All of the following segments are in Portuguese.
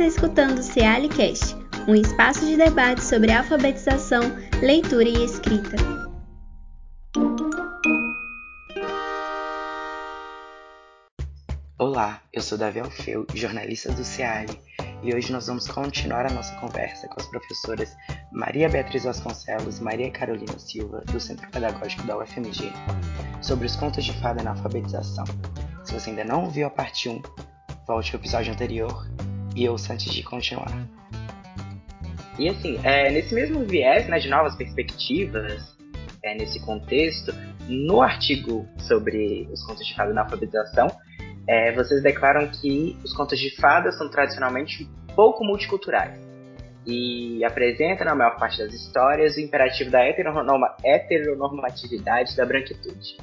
está escutando o Cealicast, um espaço de debate sobre alfabetização, leitura e escrita. Olá, eu sou Davi Alfeu, jornalista do CEALI, e hoje nós vamos continuar a nossa conversa com as professoras Maria Beatriz Vasconcelos e Maria Carolina Silva, do Centro Pedagógico da UFMG, sobre os contos de fada na alfabetização. Se você ainda não ouviu a parte 1, volte ao episódio anterior e ouça antes de continuar. E assim, é, nesse mesmo viés né, de novas perspectivas, é, nesse contexto, no artigo sobre os contos de fada na alfabetização, é, vocês declaram que os contos de fada são tradicionalmente pouco multiculturais e apresentam, na maior parte das histórias, o imperativo da heteronormatividade da branquitude.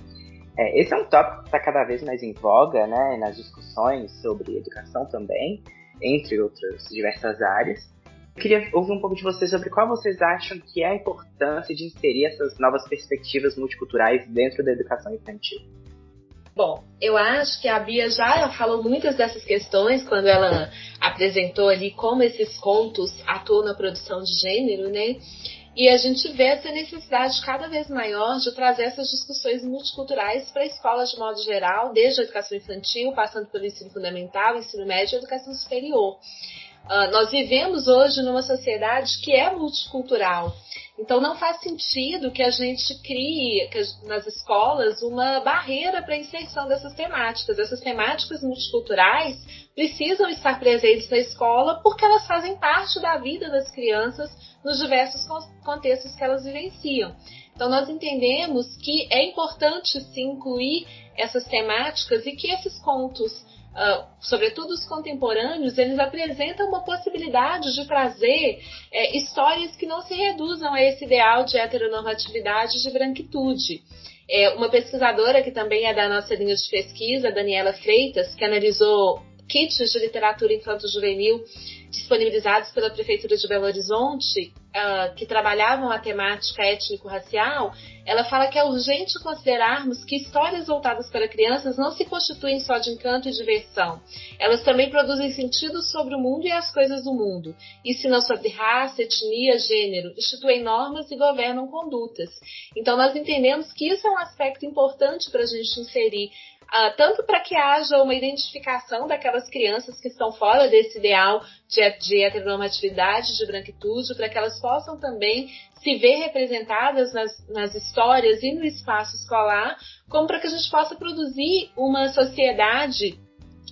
É, esse é um tópico que está cada vez mais em voga né, nas discussões sobre educação também, entre outras diversas áreas. Eu queria ouvir um pouco de vocês sobre qual vocês acham que é a importância de inserir essas novas perspectivas multiculturais dentro da educação infantil. Bom, eu acho que a Bia já falou muitas dessas questões quando ela apresentou ali como esses contos atuam na produção de gênero, né? E a gente vê essa necessidade cada vez maior de trazer essas discussões multiculturais para a escola de modo geral, desde a educação infantil, passando pelo ensino fundamental, ensino médio e educação superior. Uh, nós vivemos hoje numa sociedade que é multicultural. Então não faz sentido que a gente crie nas escolas uma barreira para a inserção dessas temáticas. Essas temáticas multiculturais precisam estar presentes na escola porque elas fazem parte da vida das crianças nos diversos contextos que elas vivenciam. Então nós entendemos que é importante se incluir essas temáticas e que esses contos uh, sobretudo os contemporâneos, eles apresentam uma possibilidade de trazer é, histórias que não se reduzam a esse ideal de heteronormatividade de branquitude. É, uma pesquisadora que também é da nossa linha de pesquisa, Daniela Freitas, que analisou kits de literatura infanto-juvenil disponibilizados pela Prefeitura de Belo Horizonte, uh, que trabalhavam a temática étnico-racial, ela fala que é urgente considerarmos que histórias voltadas para crianças não se constituem só de encanto e diversão. Elas também produzem sentido sobre o mundo e as coisas do mundo, ensinam sobre raça, etnia, gênero, instituem normas e governam condutas. Então, nós entendemos que isso é um aspecto importante para a gente inserir Uh, tanto para que haja uma identificação daquelas crianças que estão fora desse ideal de, de heteronormatividade, de branquitude, para que elas possam também se ver representadas nas, nas histórias e no espaço escolar, como para que a gente possa produzir uma sociedade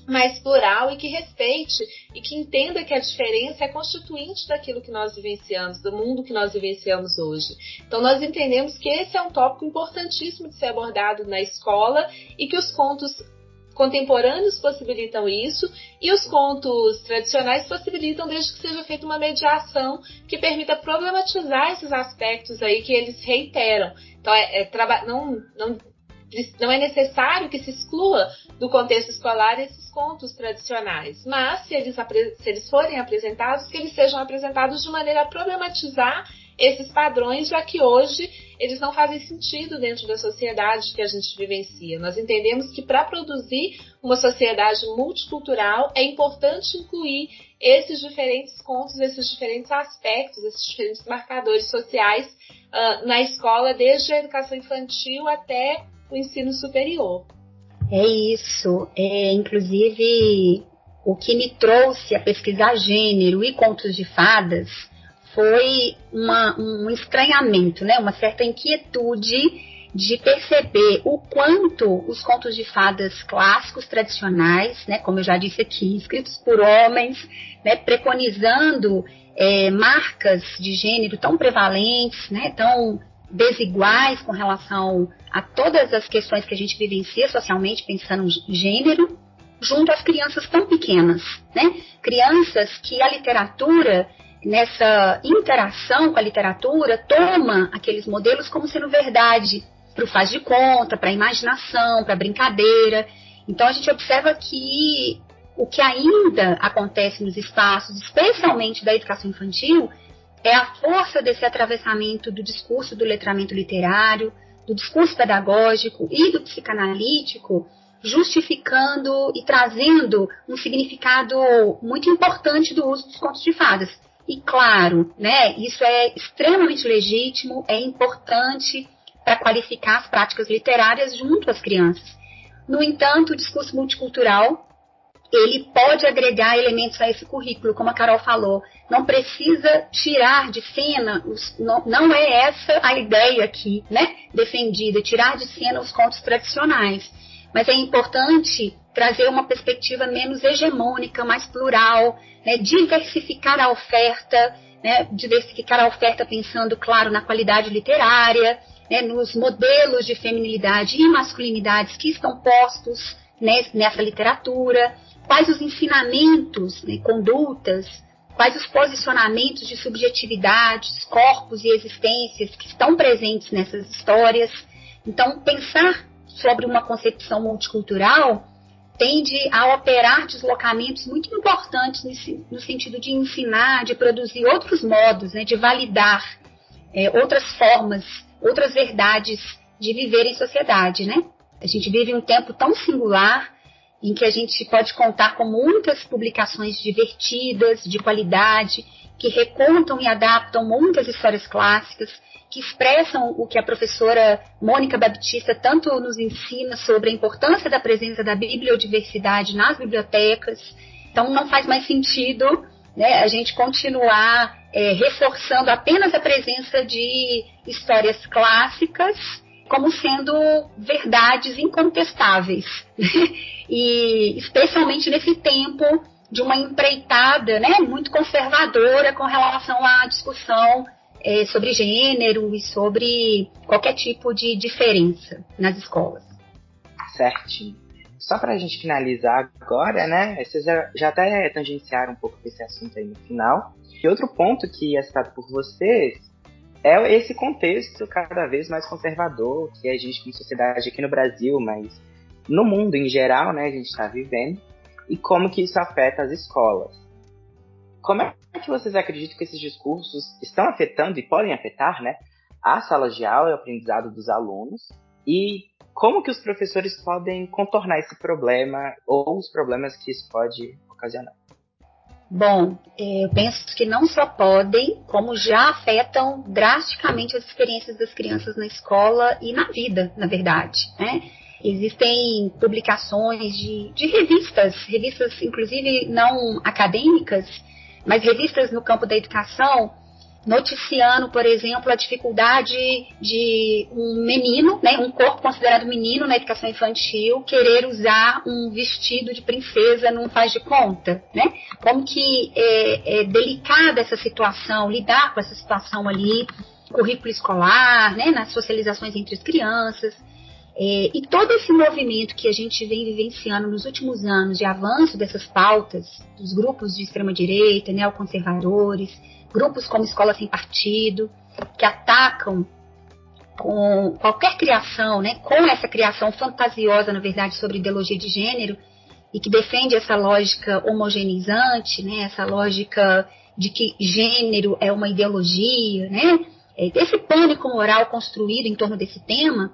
mais plural e que respeite e que entenda que a diferença é constituinte daquilo que nós vivenciamos, do mundo que nós vivenciamos hoje. Então nós entendemos que esse é um tópico importantíssimo de ser abordado na escola e que os contos contemporâneos possibilitam isso e os contos tradicionais possibilitam desde que seja feita uma mediação que permita problematizar esses aspectos aí que eles reiteram. Então é, é não, não não é necessário que se exclua do contexto escolar esses contos tradicionais, mas se eles, se eles forem apresentados, que eles sejam apresentados de maneira a problematizar esses padrões, já que hoje eles não fazem sentido dentro da sociedade que a gente vivencia. Nós entendemos que para produzir uma sociedade multicultural é importante incluir esses diferentes contos, esses diferentes aspectos, esses diferentes marcadores sociais uh, na escola, desde a educação infantil até o ensino superior. É isso. É, inclusive, o que me trouxe a pesquisar gênero e contos de fadas foi uma, um estranhamento, né? uma certa inquietude de perceber o quanto os contos de fadas clássicos, tradicionais, né, como eu já disse aqui, escritos por homens, né, preconizando é, marcas de gênero tão prevalentes, né, tão desiguais com relação a todas as questões que a gente vivencia socialmente, pensando em gênero, junto às crianças tão pequenas, né? Crianças que a literatura, nessa interação com a literatura, toma aqueles modelos como sendo verdade para o faz de conta, para a imaginação, para a brincadeira. Então a gente observa que o que ainda acontece nos espaços, especialmente da educação infantil, é a força desse atravessamento do discurso do letramento literário, do discurso pedagógico e do psicanalítico justificando e trazendo um significado muito importante do uso dos contos de fadas. E claro, né, isso é extremamente legítimo, é importante para qualificar as práticas literárias junto às crianças. No entanto, o discurso multicultural ele pode agregar elementos a esse currículo, como a Carol falou. Não precisa tirar de cena, os, não, não, é essa a ideia aqui, né, defendida, tirar de cena os contos tradicionais. Mas é importante trazer uma perspectiva menos hegemônica, mais plural, né, diversificar a oferta, né, diversificar a oferta pensando, claro, na qualidade literária, né, nos modelos de feminilidade e masculinidades que estão postos né, nessa literatura, quais os ensinamentos, né, condutas, quais os posicionamentos de subjetividades, corpos e existências que estão presentes nessas histórias. Então, pensar sobre uma concepção multicultural tende a operar deslocamentos muito importantes nesse, no sentido de ensinar, de produzir outros modos, né, de validar é, outras formas, outras verdades de viver em sociedade, né? A gente vive um tempo tão singular em que a gente pode contar com muitas publicações divertidas, de qualidade, que recontam e adaptam muitas histórias clássicas, que expressam o que a professora Mônica Baptista tanto nos ensina sobre a importância da presença da bibliodiversidade nas bibliotecas. Então, não faz mais sentido né, a gente continuar é, reforçando apenas a presença de histórias clássicas como sendo verdades incontestáveis. e especialmente nesse tempo de uma empreitada né, muito conservadora com relação à discussão é, sobre gênero e sobre qualquer tipo de diferença nas escolas. Certinho. Só para a gente finalizar agora, né? Vocês já, já até tangenciaram um pouco desse assunto aí no final. E outro ponto que é citado por vocês é esse contexto cada vez mais conservador que a gente, como sociedade aqui no Brasil, mas no mundo em geral, né, a gente está vivendo, e como que isso afeta as escolas. Como é que vocês acreditam que esses discursos estão afetando e podem afetar, né, as salas de aula e o aprendizado dos alunos? E como que os professores podem contornar esse problema ou os problemas que isso pode ocasionar? Bom, é, eu penso que não só podem, como já afetam drasticamente as experiências das crianças na escola e na vida, na verdade. Né? Existem publicações de, de revistas, revistas inclusive não acadêmicas, mas revistas no campo da educação, noticiando, por exemplo, a dificuldade de um menino, né, um corpo considerado menino na educação infantil, querer usar um vestido de princesa não faz de conta, né? Como que é, é delicada essa situação, lidar com essa situação ali, currículo escolar, né, nas socializações entre as crianças. É, e todo esse movimento que a gente vem vivenciando nos últimos anos de avanço dessas pautas, dos grupos de extrema-direita, neoconservadores, grupos como Escola Sem Partido, que atacam com qualquer criação, né, com essa criação fantasiosa, na verdade, sobre ideologia de gênero, e que defende essa lógica homogeneizante, né, essa lógica de que gênero é uma ideologia, né, é, esse pânico moral construído em torno desse tema,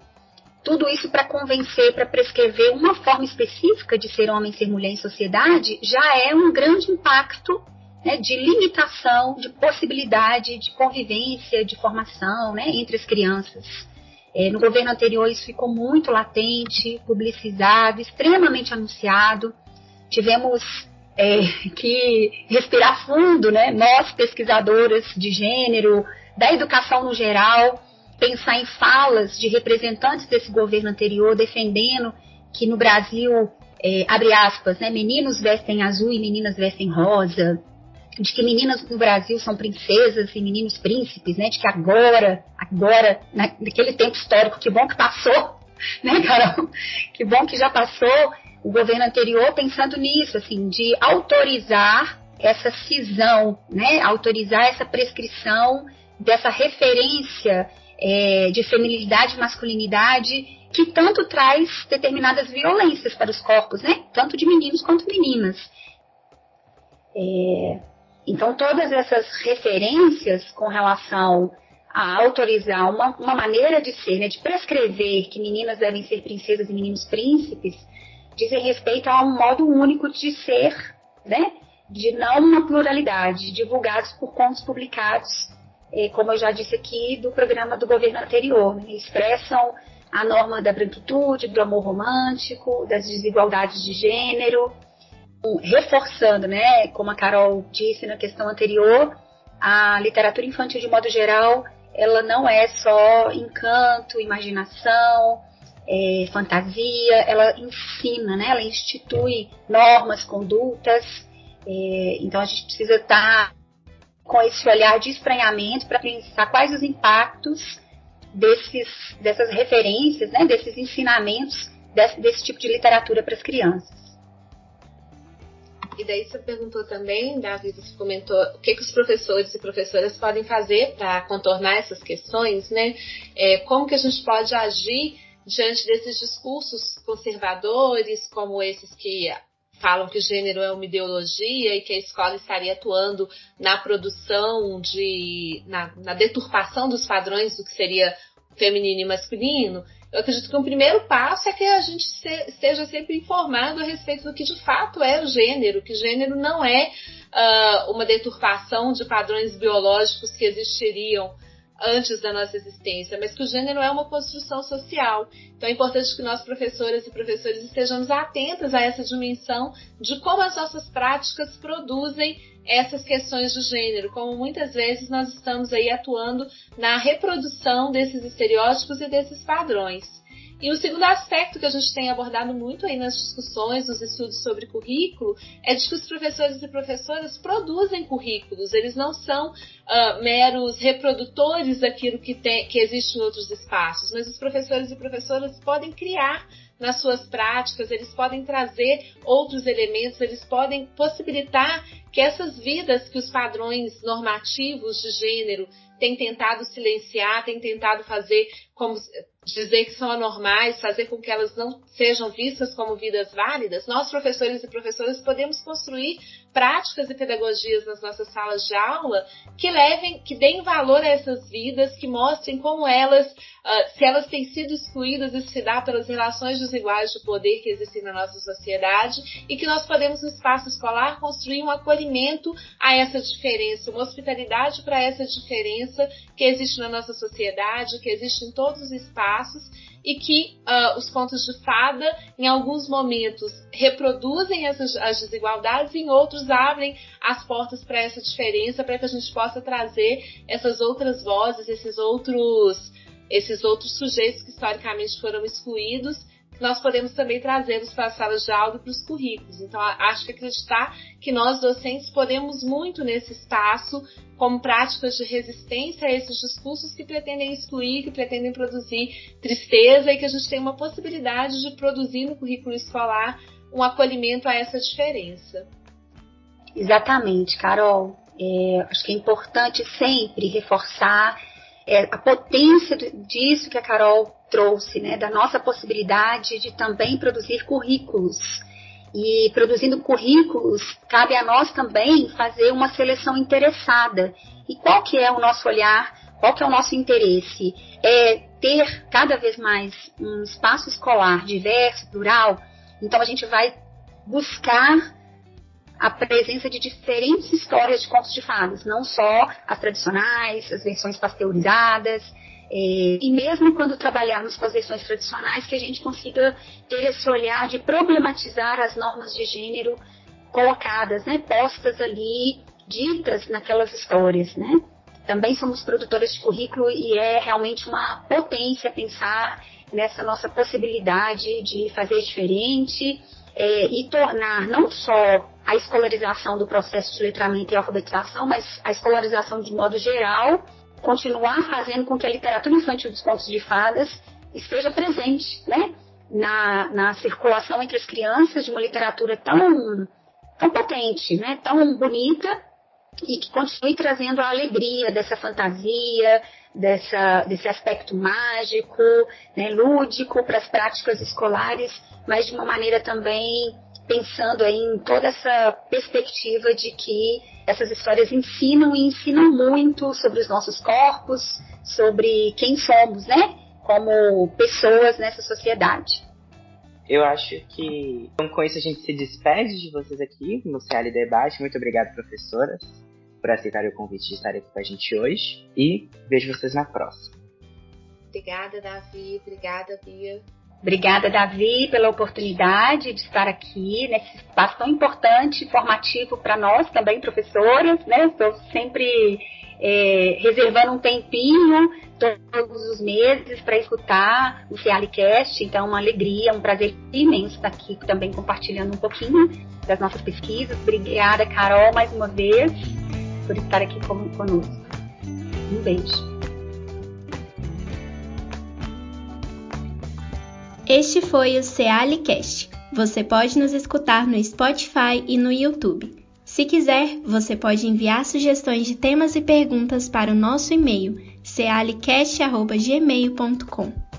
tudo isso para convencer, para prescrever uma forma específica de ser homem ser mulher em sociedade, já é um grande impacto né, de limitação, de possibilidade de convivência, de formação né, entre as crianças. É, no governo anterior isso ficou muito latente, publicizado, extremamente anunciado. Tivemos é, que respirar fundo, né, nós pesquisadoras de gênero, da educação no geral, pensar em falas de representantes desse governo anterior defendendo que no Brasil, é, abre aspas, né, meninos vestem azul e meninas vestem rosa, de que meninas no Brasil são princesas e meninos príncipes, né? De que agora, agora, naquele tempo histórico, que bom que passou, né, Carol? Que bom que já passou o governo anterior pensando nisso, assim, de autorizar essa cisão, né? Autorizar essa prescrição dessa referência é, de feminilidade e masculinidade que tanto traz determinadas violências para os corpos, né? Tanto de meninos quanto meninas. É, então, todas essas referências com relação a autorizar uma, uma maneira de ser, né, de prescrever que meninas devem ser princesas e meninos príncipes, dizem respeito a um modo único de ser, né? De não uma pluralidade, divulgados por contos publicados, eh, como eu já disse aqui, do programa do governo anterior. Né? Expressam a norma da branquitude, do amor romântico, das desigualdades de gênero, reforçando, né, como a Carol disse na questão anterior, a literatura infantil de modo geral, ela não é só encanto, imaginação, é, fantasia, ela ensina, né, ela institui normas, condutas, é, então a gente precisa estar com esse olhar de estranhamento para pensar quais os impactos desses, dessas referências, né, desses ensinamentos desse, desse tipo de literatura para as crianças. E daí você perguntou também, Davi, você comentou o que, que os professores e professoras podem fazer para contornar essas questões, né? É, como que a gente pode agir diante desses discursos conservadores, como esses que falam que o gênero é uma ideologia e que a escola estaria atuando na produção de. na, na deturpação dos padrões do que seria feminino e masculino. Eu acredito que o primeiro passo é que a gente se, seja sempre informado a respeito do que de fato é o gênero, que gênero não é uh, uma deturpação de padrões biológicos que existiriam antes da nossa existência, mas que o gênero é uma construção social. Então é importante que nós, professoras e professores, estejamos atentas a essa dimensão de como as nossas práticas produzem essas questões de gênero, como muitas vezes nós estamos aí atuando na reprodução desses estereótipos e desses padrões. E o segundo aspecto que a gente tem abordado muito aí nas discussões, nos estudos sobre currículo, é de que os professores e professoras produzem currículos, eles não são uh, meros reprodutores daquilo que, tem, que existe em outros espaços, mas os professores e professoras podem criar nas suas práticas, eles podem trazer outros elementos, eles podem possibilitar que essas vidas que os padrões normativos de gênero têm tentado silenciar, têm tentado fazer como dizer que são anormais, fazer com que elas não sejam vistas como vidas válidas, nós, professores e professoras, podemos construir práticas e pedagogias nas nossas salas de aula que levem, que deem valor a essas vidas, que mostrem como elas, uh, se elas têm sido excluídas, isso se dá pelas relações desiguais de poder que existem na nossa sociedade e que nós podemos, no espaço escolar, construir um acolhimento a essa diferença, uma hospitalidade para essa diferença que existe na nossa sociedade, que existe em todos os espaços e que uh, os contos de fada, em alguns momentos, reproduzem essas as desigualdades, e em outros abrem as portas para essa diferença, para que a gente possa trazer essas outras vozes, esses outros, esses outros sujeitos que historicamente foram excluídos nós podemos também trazê-los para as salas de aula e para os currículos. Então, acho que acreditar que nós, docentes, podemos muito nesse espaço, como práticas de resistência a esses discursos que pretendem excluir, que pretendem produzir tristeza e que a gente tem uma possibilidade de produzir no currículo escolar um acolhimento a essa diferença. Exatamente, Carol. É, acho que é importante sempre reforçar é, a potência disso que a Carol trouxe, né, da nossa possibilidade de também produzir currículos. E produzindo currículos, cabe a nós também fazer uma seleção interessada. E qual que é o nosso olhar? Qual que é o nosso interesse? É ter cada vez mais um espaço escolar diverso, plural. Então a gente vai buscar a presença de diferentes histórias de contos de fadas, não só as tradicionais, as versões pasteurizadas, e mesmo quando trabalharmos com as versões tradicionais, que a gente consiga ter esse olhar de problematizar as normas de gênero colocadas, né, postas ali, ditas naquelas histórias, né? Também somos produtoras de currículo e é realmente uma potência pensar nessa nossa possibilidade de fazer diferente é, e tornar não só a escolarização do processo de letramento e alfabetização, mas a escolarização de modo geral, continuar fazendo com que a literatura infantil dos contos de fadas esteja presente, né? Na, na circulação entre as crianças de uma literatura tão, tão potente, né? Tão bonita e que continue trazendo a alegria dessa fantasia, dessa, desse aspecto mágico, né, lúdico para as práticas escolares, mas de uma maneira também pensando em toda essa perspectiva de que essas histórias ensinam e ensinam muito sobre os nossos corpos, sobre quem somos, né? Como pessoas nessa sociedade. Eu acho que então, com isso a gente se despede de vocês aqui no CL Debate. Muito obrigado, professoras, por aceitarem o convite de estar aqui com a gente hoje. E vejo vocês na próxima. Obrigada, Davi. Obrigada, Bia. Obrigada, Davi, pela oportunidade de estar aqui nesse espaço tão importante, formativo para nós também, professoras, né? Estou sempre é, reservando um tempinho todos os meses para escutar o Cialicast, então uma alegria, um prazer imenso estar aqui também compartilhando um pouquinho das nossas pesquisas. Obrigada, Carol, mais uma vez, por estar aqui conosco. Um beijo. Este foi o Cealicast. Você pode nos escutar no Spotify e no YouTube. Se quiser, você pode enviar sugestões de temas e perguntas para o nosso e-mail cealicast.gmail.com.